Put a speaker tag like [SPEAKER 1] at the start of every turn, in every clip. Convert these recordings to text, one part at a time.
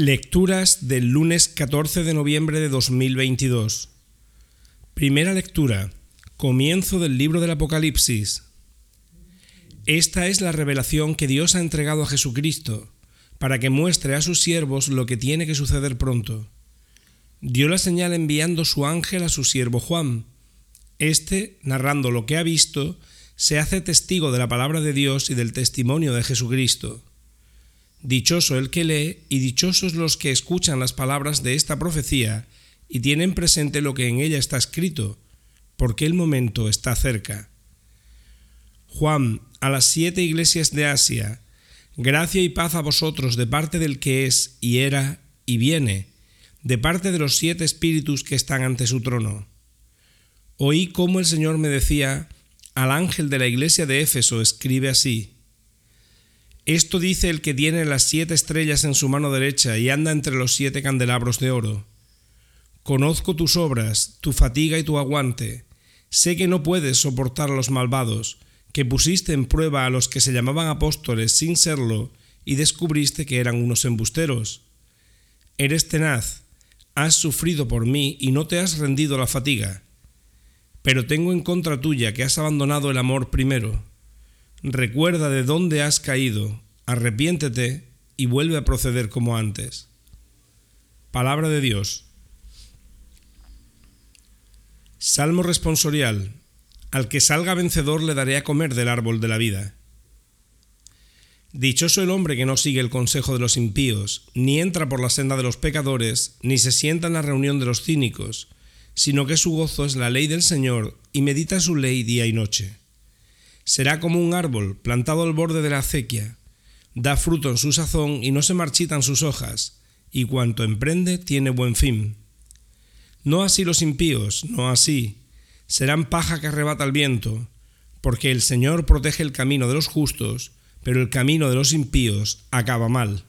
[SPEAKER 1] Lecturas del lunes 14 de noviembre de 2022. Primera lectura. Comienzo del libro del Apocalipsis. Esta es la revelación que Dios ha entregado a Jesucristo, para que muestre a sus siervos lo que tiene que suceder pronto. Dio la señal enviando su ángel a su siervo Juan. Este, narrando lo que ha visto, se hace testigo de la palabra de Dios y del testimonio de Jesucristo. Dichoso el que lee y dichosos los que escuchan las palabras de esta profecía y tienen presente lo que en ella está escrito, porque el momento está cerca. Juan, a las siete iglesias de Asia, gracia y paz a vosotros de parte del que es y era y viene, de parte de los siete espíritus que están ante su trono. Oí cómo el Señor me decía, al ángel de la iglesia de Éfeso escribe así, esto dice el que tiene las siete estrellas en su mano derecha y anda entre los siete candelabros de oro. Conozco tus obras, tu fatiga y tu aguante. Sé que no puedes soportar a los malvados, que pusiste en prueba a los que se llamaban apóstoles sin serlo y descubriste que eran unos embusteros. Eres tenaz, has sufrido por mí y no te has rendido la fatiga. Pero tengo en contra tuya que has abandonado el amor primero. Recuerda de dónde has caído, arrepiéntete y vuelve a proceder como antes. Palabra de Dios. Salmo responsorial. Al que salga vencedor le daré a comer del árbol de la vida. Dichoso el hombre que no sigue el consejo de los impíos, ni entra por la senda de los pecadores, ni se sienta en la reunión de los cínicos, sino que su gozo es la ley del Señor, y medita su ley día y noche. Será como un árbol plantado al borde de la acequia. Da fruto en su sazón y no se marchitan sus hojas, y cuanto emprende tiene buen fin. No así los impíos, no así. Serán paja que arrebata el viento, porque el Señor protege el camino de los justos, pero el camino de los impíos acaba mal.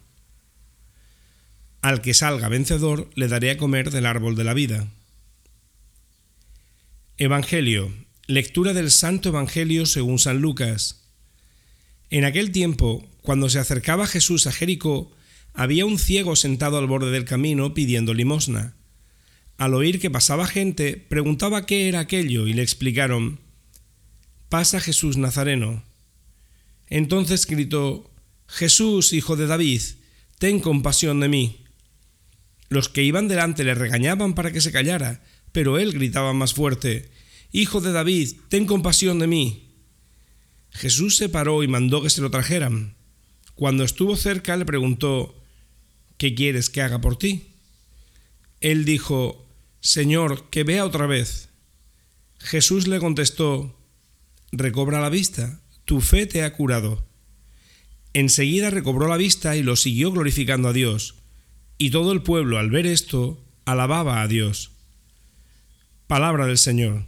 [SPEAKER 1] Al que salga vencedor le daré a comer del árbol de la vida. Evangelio Lectura del Santo Evangelio según San Lucas. En aquel tiempo, cuando se acercaba Jesús a Jericó, había un ciego sentado al borde del camino pidiendo limosna. Al oír que pasaba gente, preguntaba qué era aquello y le explicaron, pasa Jesús Nazareno. Entonces gritó, Jesús, hijo de David, ten compasión de mí. Los que iban delante le regañaban para que se callara, pero él gritaba más fuerte, Hijo de David, ten compasión de mí. Jesús se paró y mandó que se lo trajeran. Cuando estuvo cerca le preguntó, ¿qué quieres que haga por ti? Él dijo, Señor, que vea otra vez. Jesús le contestó, recobra la vista, tu fe te ha curado. Enseguida recobró la vista y lo siguió glorificando a Dios. Y todo el pueblo al ver esto alababa a Dios. Palabra del Señor.